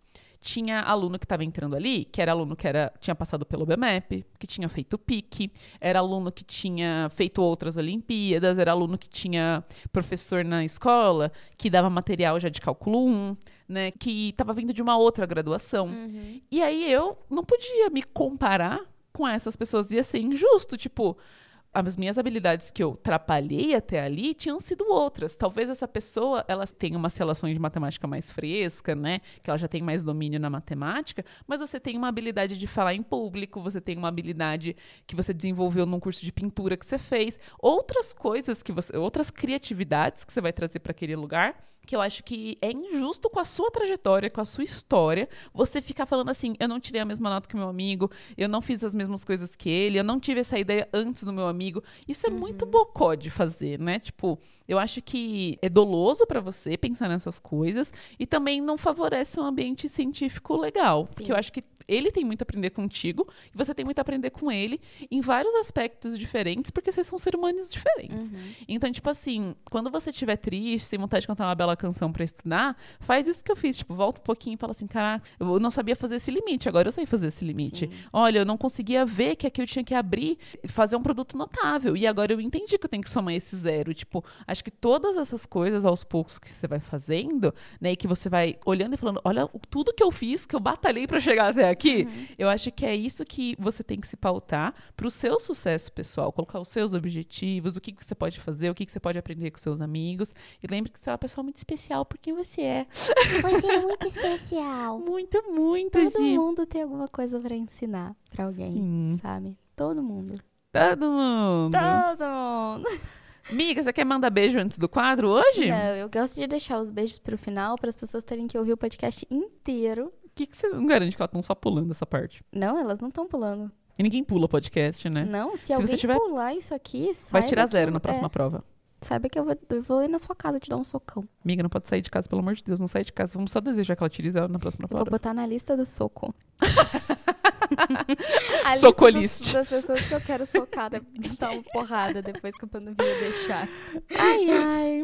Tinha aluno que estava entrando ali, que era aluno que era, tinha passado pelo BMAP, que tinha feito PIC, era aluno que tinha feito outras Olimpíadas, era aluno que tinha professor na escola, que dava material já de cálculo 1, né, que estava vindo de uma outra graduação. Uhum. E aí eu não podia me comparar com essas pessoas, ia ser injusto, tipo, as minhas habilidades que eu trapalhei até ali tinham sido outras. Talvez essa pessoa, ela tenha umas relações de matemática mais fresca, né? Que ela já tem mais domínio na matemática, mas você tem uma habilidade de falar em público, você tem uma habilidade que você desenvolveu num curso de pintura que você fez, outras coisas que você, outras criatividades que você vai trazer para aquele lugar, que eu acho que é injusto com a sua trajetória, com a sua história, você ficar falando assim, eu não tirei a mesma nota que meu amigo, eu não fiz as mesmas coisas que ele, eu não tive essa ideia antes do meu amigo. Isso é muito bocó de fazer, né? Tipo, eu acho que é doloso para você pensar nessas coisas e também não favorece um ambiente científico legal, porque Sim. eu acho que ele tem muito a aprender contigo e você tem muito a aprender com ele em vários aspectos diferentes, porque vocês são seres humanos diferentes. Então, tipo assim, quando você estiver triste, sem vontade de cantar uma bela canção pra estudar, faz isso que eu fiz. Tipo, volta um pouquinho e fala assim: caraca, eu não sabia fazer esse limite, agora eu sei fazer esse limite. Olha, eu não conseguia ver que aqui eu tinha que abrir e fazer um produto notável. E agora eu entendi que eu tenho que somar esse zero. Tipo, acho que todas essas coisas aos poucos que você vai fazendo, né, e que você vai olhando e falando: olha, tudo que eu fiz, que eu batalhei pra chegar até aqui, eu acho que é isso que você tem que se pautar pro seu sucesso pessoal, colocar os seus objetivos, o que, que você pode fazer, o que, que você pode aprender com seus amigos. E lembre que você é uma pessoa muito especial por quem você é. Você é muito especial. Muito, muito, Todo Gi. mundo tem alguma coisa pra ensinar pra alguém, Sim. sabe? Todo mundo. Todo mundo. Todo mundo. Miga, você quer mandar beijo antes do quadro hoje? Não, eu gosto de deixar os beijos pro final para as pessoas terem que ouvir o podcast inteiro. O que, que você não garante que elas estão só pulando essa parte? Não, elas não estão pulando. E ninguém pula podcast, né? Não, se, Se alguém você tiver- pular isso aqui, Vai tirar zero eu- na próxima é, prova. saiba que eu vou, eu vou ir na sua casa te dar um socão. Miga, não pode sair de casa, pelo amor de Deus. Não sai de casa. Vamos só desejar que ela tire zero na próxima Eu vou prova. botar na lista do soco. A Socolist. lista dos- das pessoas que eu quero socar, dar uma porrada depois que a pandemia deixar. Ai, ai.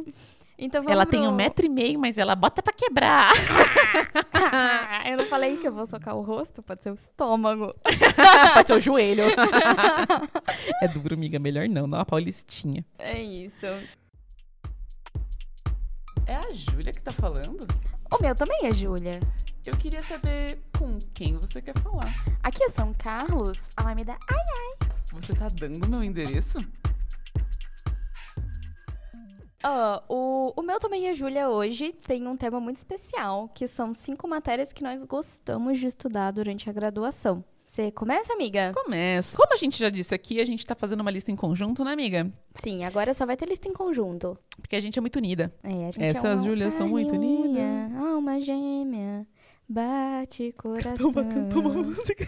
Então vamos Ela tem pro- um metro e meio, mas ela bota pra quebrar. eu não falei que eu vou socar o rosto, pode ser o estômago. Pode ser o joelho. é duro, amiga. Melhor não. Dá uma paulistinha. É isso. É a Júlia que tá falando? O meu também é Júlia. Eu queria saber com quem você quer falar. Aqui é São Carlos. Alameda. Ai, Você tá dando meu endereço? Ó, o, o meu também é Júlia hoje tem um tema muito especial, que são cinco matérias que nós gostamos de estudar durante a graduação. Você começa, amiga? Começo. Como a gente já disse aqui, a gente tá fazendo uma lista em conjunto, né, amiga? Sim, agora só vai ter lista em conjunto. Porque a gente é muito unida. É, a gente Essas é uma Júlias são muito e unidas. Alma gêmea, bate coração. Canta uma música.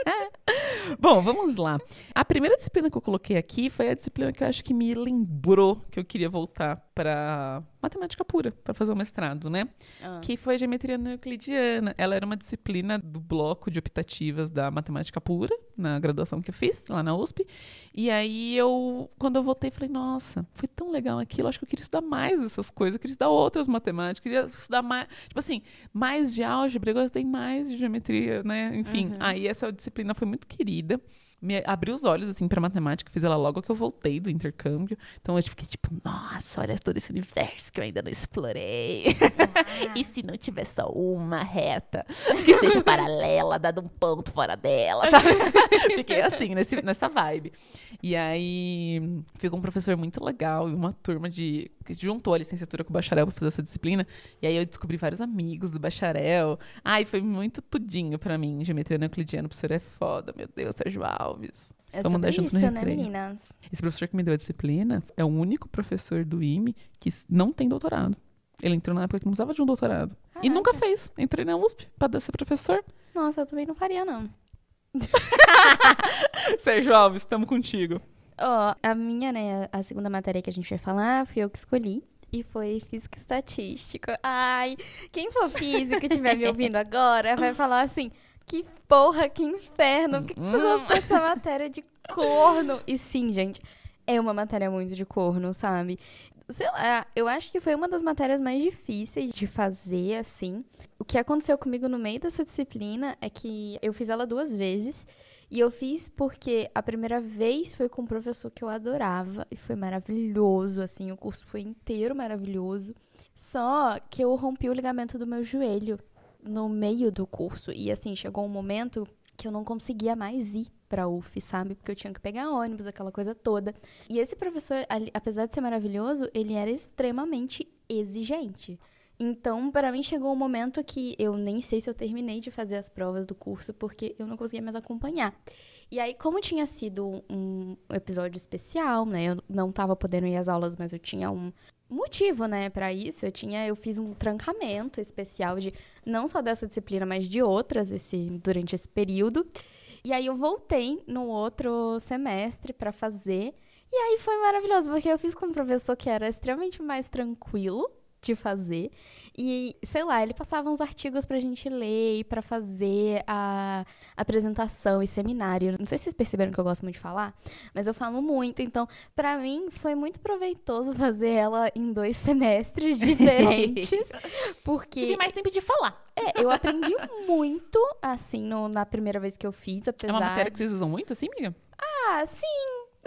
Bom, vamos lá. A primeira disciplina que eu coloquei aqui foi a disciplina que eu acho que me lembrou que eu queria voltar para matemática pura, para fazer o mestrado, né? Ah. Que foi a geometria euclidiana. Ela era uma disciplina do bloco de optativas da matemática pura, na graduação que eu fiz, lá na USP. E aí eu, quando eu voltei, falei, nossa, foi tão legal aquilo, acho que eu queria estudar mais essas coisas, eu queria estudar outras matemáticas, eu queria estudar mais, tipo assim, mais de álgebra, eu gostei mais de geometria, né? Enfim, aí essa disciplina foi muito querida. Me abriu os olhos, assim, pra matemática. Fiz ela logo que eu voltei do intercâmbio. Então eu fiquei tipo, nossa, olha todo esse universo que eu ainda não explorei. e se não tiver só uma reta, que seja paralela, dado um ponto fora dela, sabe? Fiquei assim, nesse, nessa vibe. E aí, ficou um professor muito legal e uma turma de. que juntou a licenciatura com o bacharel pra fazer essa disciplina. E aí eu descobri vários amigos do bacharel. Ai, foi muito tudinho pra mim. Geometria euclidiana, o professor é foda, meu Deus, Sérgio Alves. É Vamos sobre dar junto isso, no né, meninas? Esse professor que me deu a disciplina é o único professor do IME que não tem doutorado. Ele entrou na época que não precisava de um doutorado. E Caraca. nunca fez. Entrei na USP pra ser professor. Nossa, eu também não faria, não. Sérgio Alves, estamos contigo. Ó, a minha, né, a segunda matéria que a gente vai falar, fui eu que escolhi. E foi física e estatística. Ai, quem for físico e estiver me ouvindo agora, vai falar assim, que porra, que inferno, por que, que você gostou dessa matéria de corno? E sim, gente, é uma matéria muito de corno, sabe? Sei lá, eu acho que foi uma das matérias mais difíceis de fazer, assim. O que aconteceu comigo no meio dessa disciplina é que eu fiz ela duas vezes. E eu fiz porque a primeira vez foi com um professor que eu adorava e foi maravilhoso, assim, o curso foi inteiro maravilhoso. Só que eu rompi o ligamento do meu joelho no meio do curso e assim, chegou um momento que eu não conseguia mais ir pra UF, sabe? Porque eu tinha que pegar ônibus, aquela coisa toda. E esse professor, apesar de ser maravilhoso, ele era extremamente exigente. Então, para mim, chegou um momento que eu nem sei se eu terminei de fazer as provas do curso, porque eu não conseguia mais acompanhar. E aí, como tinha sido um episódio especial, né? Eu não tava podendo ir às aulas, mas eu tinha um motivo, né, para isso. Eu tinha, eu fiz um trancamento especial de não só dessa disciplina, mas de outras esse durante esse período. E aí eu voltei no outro semestre para fazer. E aí foi maravilhoso, porque eu fiz com um professor que era extremamente mais tranquilo de fazer. E, sei lá, ele passava uns artigos pra gente ler e pra fazer a apresentação e seminário. Não sei se vocês perceberam que eu gosto muito de falar, mas eu falo muito. Então, pra mim, foi muito proveitoso fazer ela em dois semestres diferentes. porque Tive mais tempo de falar. é, eu aprendi muito, assim, no- na primeira vez que eu fiz, É apesar uma matéria que vocês usam muito, assim, amiga? ah, sim.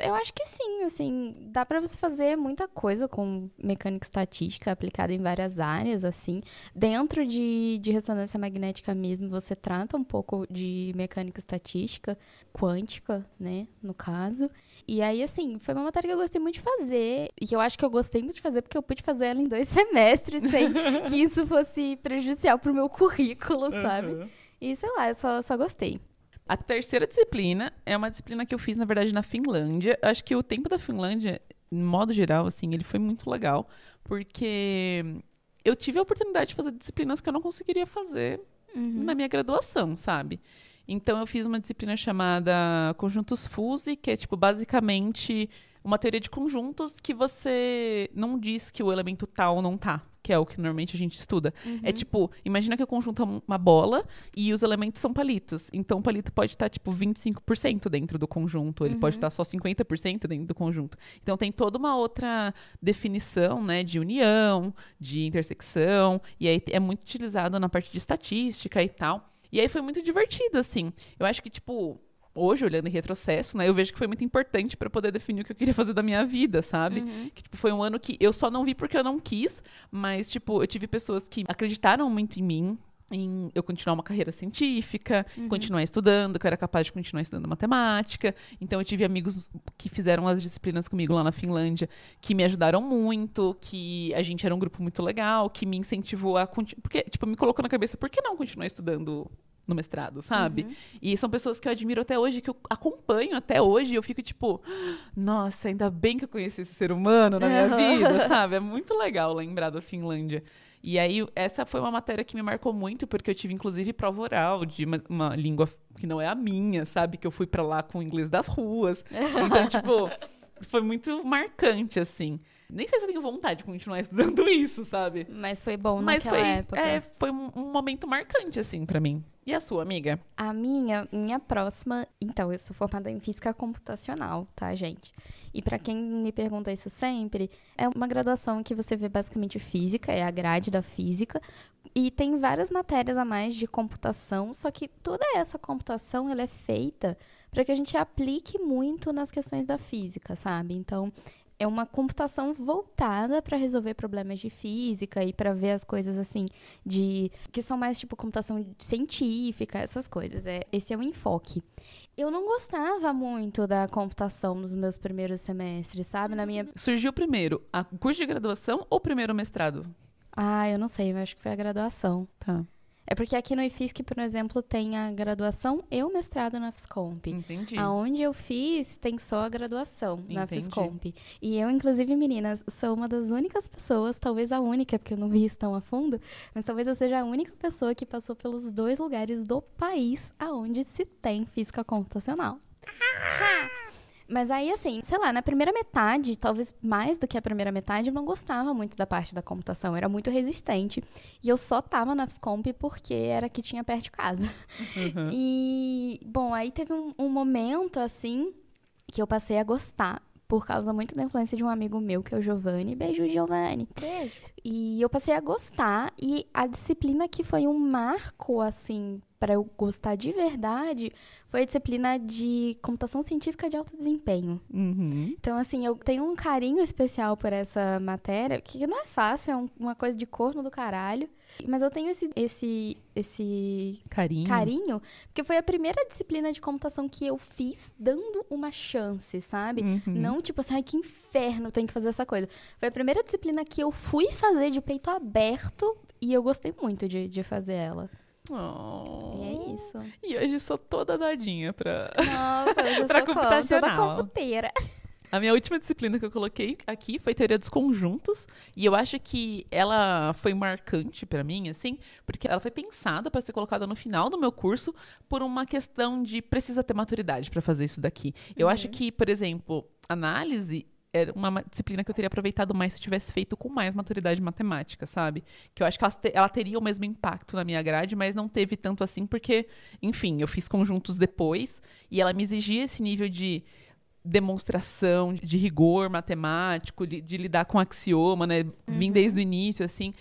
Eu acho que sim, assim, dá pra você fazer muita coisa com mecânica estatística aplicada em várias áreas, assim. Dentro de, de ressonância magnética mesmo, você trata um pouco de mecânica estatística, quântica, né, no caso. E aí, assim, foi uma matéria que eu gostei muito de fazer, e que eu acho que eu gostei muito de fazer porque eu pude fazer ela em dois semestres, sem que isso fosse prejudicial pro meu currículo, sabe? E sei lá, eu só, só gostei. A terceira disciplina é uma disciplina que eu fiz, na verdade, na Finlândia. Acho que o tempo da Finlândia, em modo geral, assim, ele foi muito legal, porque eu tive a oportunidade de fazer disciplinas que eu não conseguiria fazer na minha graduação, sabe? Então eu fiz uma disciplina chamada Conjuntos Fuse, que é tipo basicamente uma teoria de conjuntos que você não diz que o elemento tal não tá, que é o que normalmente a gente estuda. É tipo, imagina que o conjunto é uma bola e os elementos são palitos. Então o palito pode estar tipo 25% dentro do conjunto, ele pode estar só 50% dentro do conjunto. Então tem toda uma outra definição, né, de união, de intersecção, e aí é muito utilizado na parte de estatística e tal. E aí foi muito divertido, assim. Eu acho que, tipo, hoje, olhando em retrocesso, né, eu vejo que foi muito importante para poder definir o que eu queria fazer da minha vida, sabe? Que, tipo, foi um ano que eu só não vi porque eu não quis, mas, tipo, eu tive pessoas que acreditaram muito em mim, em eu continuar uma carreira científica, continuar estudando, que eu era capaz de continuar estudando matemática. Então eu tive amigos que fizeram as disciplinas comigo lá na Finlândia, que me ajudaram muito, que a gente era um grupo muito legal, que me incentivou a continuar, porque tipo me colocou na cabeça, por que não continuar estudando no mestrado, sabe? E são pessoas que eu admiro até hoje, que eu acompanho até hoje, e eu fico tipo, nossa, ainda bem que eu conheci esse ser humano na minha Aham. vida, sabe? É muito legal lembrar da Finlândia. E aí, essa foi uma matéria que me marcou muito, porque eu tive, inclusive, prova oral de uma, uma língua que não é a minha, sabe? Que eu fui pra lá com o inglês das ruas. Então, tipo, foi muito marcante, assim. Nem sei se eu tenho vontade de continuar estudando isso, sabe? Mas foi bom Mas naquela foi, época. é, foi um, um momento marcante, assim, pra mim. E a sua, amiga? A minha, minha próxima, então, eu sou formada em física computacional, tá, gente? E pra quem me pergunta isso sempre, é uma graduação que você vê basicamente física, é a grade da física, e tem várias matérias a mais de computação, só que toda essa computação ela é feita para que a gente aplique muito nas questões da física, sabe? Então, é uma computação voltada para resolver problemas de física e para ver as coisas assim de que são mais tipo computação científica, essas coisas. É, esse é o enfoque. Eu não gostava muito da computação nos meus primeiros semestres, sabe? Na minha Surgiu primeiro a o curso de graduação ou primeiro mestrado? Ah, eu não sei, eu acho que foi a graduação. Tá, É porque aqui no IFISC, por exemplo, tem a graduação e o mestrado na Fiscomp. entendi. Aonde eu fiz, tem só a graduação na Entendi. Fiscomp. E eu, inclusive, meninas, sou uma das únicas pessoas, talvez a única, porque eu não vi isso tão a fundo, mas talvez eu seja a única pessoa que passou pelos dois lugares do país aonde se tem física computacional. Mas aí, assim, sei lá, na primeira metade, talvez mais do que a primeira metade, eu não gostava muito da parte da computação. Era muito resistente. E eu só tava na Fiscomp porque era que tinha perto de casa. E, bom, aí teve um, um momento, assim, que eu passei a gostar. por causa muito da influência de um amigo meu, que é o Giovanni. Beijo, Giovanni. Beijo. E eu passei a gostar. E a disciplina que foi um marco, assim, para eu gostar de verdade, foi a disciplina de computação científica de alto desempenho. Uhum. Então, assim, eu tenho um carinho especial por essa matéria, que não é fácil, é um- uma coisa de corno do caralho. Mas eu tenho esse, esse, esse Carinho. carinho, porque foi a primeira disciplina de computação que eu fiz dando uma chance, sabe? Uhum. Não tipo assim, ai que inferno, tem que fazer essa coisa. Foi a primeira disciplina que eu fui fazer de peito aberto e eu gostei muito de, de fazer ela. Oh. E é isso. E hoje sou toda dadinha pra. Nossa, eu já Pra sou como? computacional. Toda computeira. A minha última disciplina que eu coloquei aqui foi teoria dos conjuntos, e eu acho que ela foi marcante pra mim, assim, porque ela foi pensada pra ser colocada no final do meu curso por uma questão de precisa ter maturidade pra fazer isso daqui. Eu acho que, por exemplo, análise era uma ma- disciplina que eu teria aproveitado mais se tivesse feito com mais maturidade matemática, sabe? Que eu acho que ela, te- ela teria o mesmo impacto na minha grade, mas não teve tanto assim, porque, enfim, eu fiz conjuntos depois e ela me exigia esse nível de demonstração, de rigor matemático, de, de lidar com axioma, né? Vim desde o início, assim,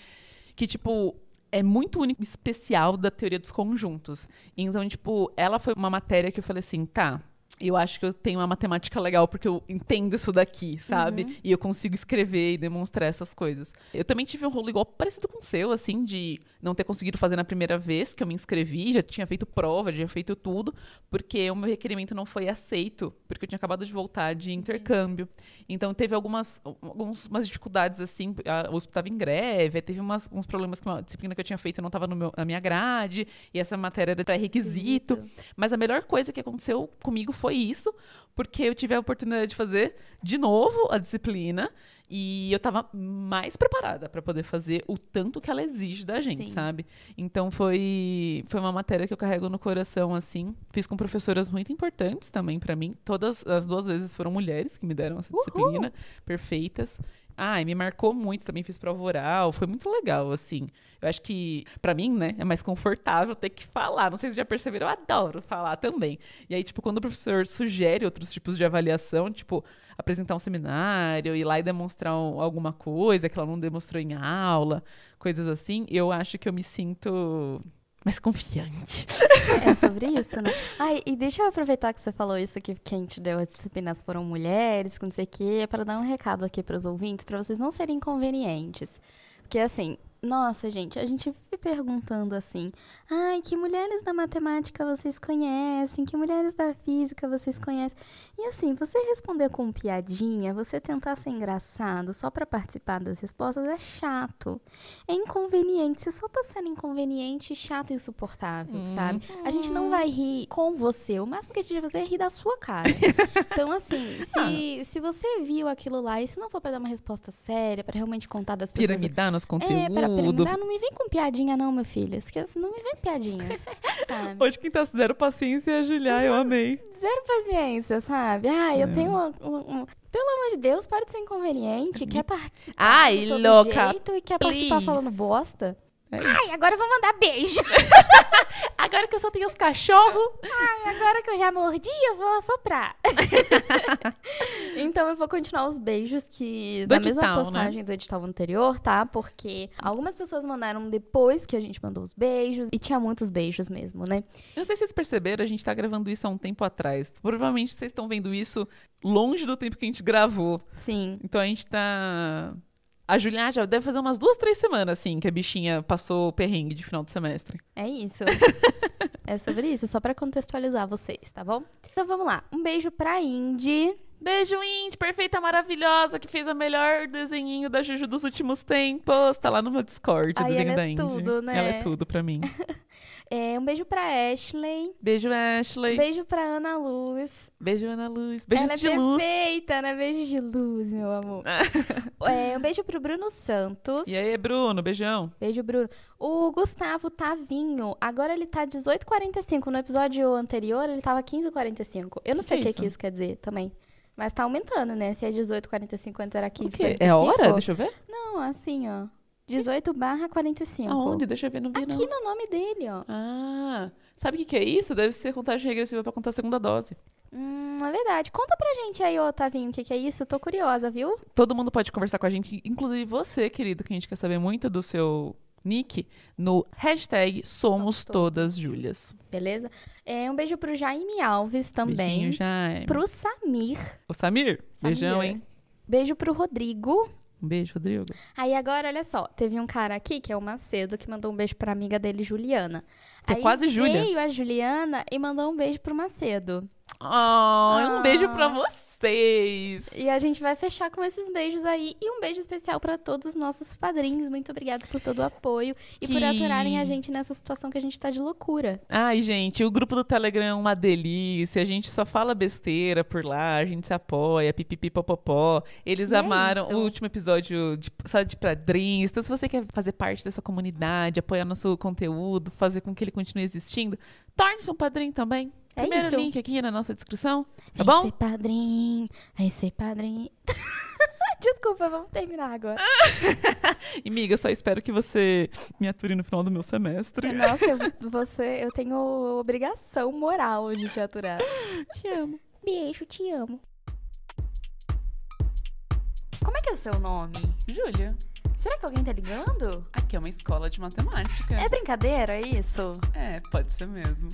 que, tipo, é muito único, especial da teoria dos conjuntos. Então, tipo, ela foi uma matéria que eu falei assim, tá, eu acho que eu tenho uma matemática legal porque eu entendo isso daqui, sabe? E eu consigo escrever e demonstrar essas coisas. Eu também tive um rolo igual parecido com o seu, assim, de não ter conseguido fazer na primeira vez que eu me inscrevi, já tinha feito prova, já tinha feito tudo, porque o meu requerimento não foi aceito, porque eu tinha acabado de voltar de intercâmbio. Então teve algumas, algumas dificuldades, assim, a USP estava em greve, teve umas, uns problemas com a disciplina que eu tinha feito não estava na minha grade, e essa matéria era pré-requisito. Mas a melhor coisa que aconteceu comigo foi isso, porque eu tive a oportunidade de fazer de novo a disciplina e eu tava mais preparada para poder fazer o tanto que ela exige da gente, Sim. sabe? Então foi foi uma matéria que eu carrego no coração assim. Fiz com professoras muito importantes também para mim. Todas as duas vezes foram mulheres que me deram essa disciplina, perfeitas. Ah, me marcou muito, também fiz prova oral, foi muito legal, assim. Eu acho que, pra mim, né, é mais confortável ter que falar. Não sei se já perceberam, eu adoro falar também. E aí, tipo, quando o professor sugere outros tipos de avaliação, tipo, apresentar um seminário, ir lá e demonstrar um- alguma coisa que ela não demonstrou em aula, coisas assim, eu acho que eu me sinto mais confiante. É sobre isso, né? Ai, e deixa eu aproveitar que você falou isso, que quem te deu as disciplinas foram mulheres, que não sei o quê, para dar um recado aqui para os ouvintes, para vocês não serem inconvenientes. Porque assim, nossa, gente, a gente vive perguntando assim: ai, que mulheres da matemática vocês conhecem? Que mulheres da física vocês conhecem? E assim, você responder com piadinha, você tentar ser engraçado só para participar das respostas é chato. É inconveniente. Você só tá sendo inconveniente, chato e insuportável, sabe? A gente não vai rir com você. O máximo que a gente vai fazer é rir da sua cara. então, assim, se, se você viu aquilo lá e se não for pra dar uma resposta séria, pra realmente contar das pessoas. Piramidar nos É, conteúdos. piramidar, não me vem com piadinha, não, meu filho. Esquece, não me vem com piadinha. sabe? Hoje quem tá zero paciência é a Julia, eu amei. Zero paciência, sabe? Ah, eu tenho uma, um- um- Pelo amor de Deus, para de ser inconveniente. Quer participar Ai, de todo louca, jeito e quer participar please. falando bosta. Ai, agora eu vou mandar beijo. Agora que eu só tenho os cachorros. Ai, agora que eu já mordi, eu vou assoprar. Então eu vou continuar os beijos que Do da mesma edital, né? postagem do edital anterior, tá? Porque algumas pessoas mandaram depois que a gente mandou os beijos e tinha muitos beijos mesmo, né? Eu não sei se vocês perceberam, a gente tá gravando isso há um tempo atrás. Provavelmente vocês estão vendo isso longe do tempo que a gente gravou. Sim. Então a gente tá. A Julia já deve fazer umas duas, três semanas, assim, que a bichinha passou o perrengue de final de semestre. É isso. é sobre isso, só pra contextualizar vocês, tá bom? Então vamos lá. Um beijo pra Indy. Beijo, Indy, perfeita, maravilhosa, que fez o melhor desenhinho da Juju dos últimos tempos. Tá lá no meu Discord, o Ai, desenho ela da é Indy. tudo, né? Ela é tudo pra mim. É, um beijo pra Ashley. Beijo, Ashley. Um beijo pra Ana Luz. Beijo, Ana Luz. Beijos Ela é de luz. perfeita, né? Beijo de luz, meu amor. é, um beijo pro Bruno Santos. E aí, Bruno, beijão. Beijo, Bruno. O Gustavo Tavinho, agora ele tá 18h45. No episódio anterior, ele tava 15h45. Eu não Que sei o que é que, isso? quer dizer também. Mas tá aumentando, né? Se é 18h45, antes era O quê? 15h45. É hora? Deixa eu ver. Não, assim, ó. 18 barra 45. Aonde? Deixa eu ver, não vi, não. Aqui no nome dele, ó. Ah, sabe o que, que é isso? Deve ser contagem regressiva pra contar a segunda dose. Hum, é verdade. Conta pra gente aí, ô Tavinho, o que, que é isso? Eu tô curiosa, viu? Todo mundo pode conversar com a gente, inclusive você, querido, que a gente quer saber muito do seu nick, no hashtag Somos Todas Júlias. Beleza? É, um beijo pro Jaime Alves também. Beijinho, Jaime. Pro Samir. O Samir, beijão, Samir. hein? Beijo pro Rodrigo. Um beijo, Rodrigo. Aí agora, olha só, teve um cara aqui, que é o Macedo, que mandou um beijo pra amiga dele, Juliana. Tô Aí quase Júlia. veio a Juliana e mandou um beijo pro Macedo. Oh, um beijo pra Ah. Vocês. E a gente vai fechar com esses beijos aí. E um beijo especial pra todos os nossos padrinhos. Muito obrigada por todo o apoio e por Que- aturarem a gente nessa situação que a gente tá de loucura. Ai, gente, o grupo do Telegram é uma delícia. A gente só fala besteira por lá, a gente se apoia, pipipipopopó. Eles é amaram isso. o último episódio de, só de padrinhos. Então, se você quer fazer parte dessa comunidade, apoiar nosso conteúdo, fazer com que ele continue existindo, torne-se um padrinho também. É Primeiro isso. link aqui na nossa descrição, tá vai bom? ser padrinho, vai ser padrinho. Desculpa, vamos terminar agora. E, miga, só espero que você me ature no final do meu semestre. Nossa, eu, você, eu tenho obrigação moral de te aturar. Te amo. Beijo, te amo. Como é que é o seu nome? Júlia, Será que alguém tá ligando? aqui é uma escola de matemática. É brincadeira, é isso? É, pode ser mesmo.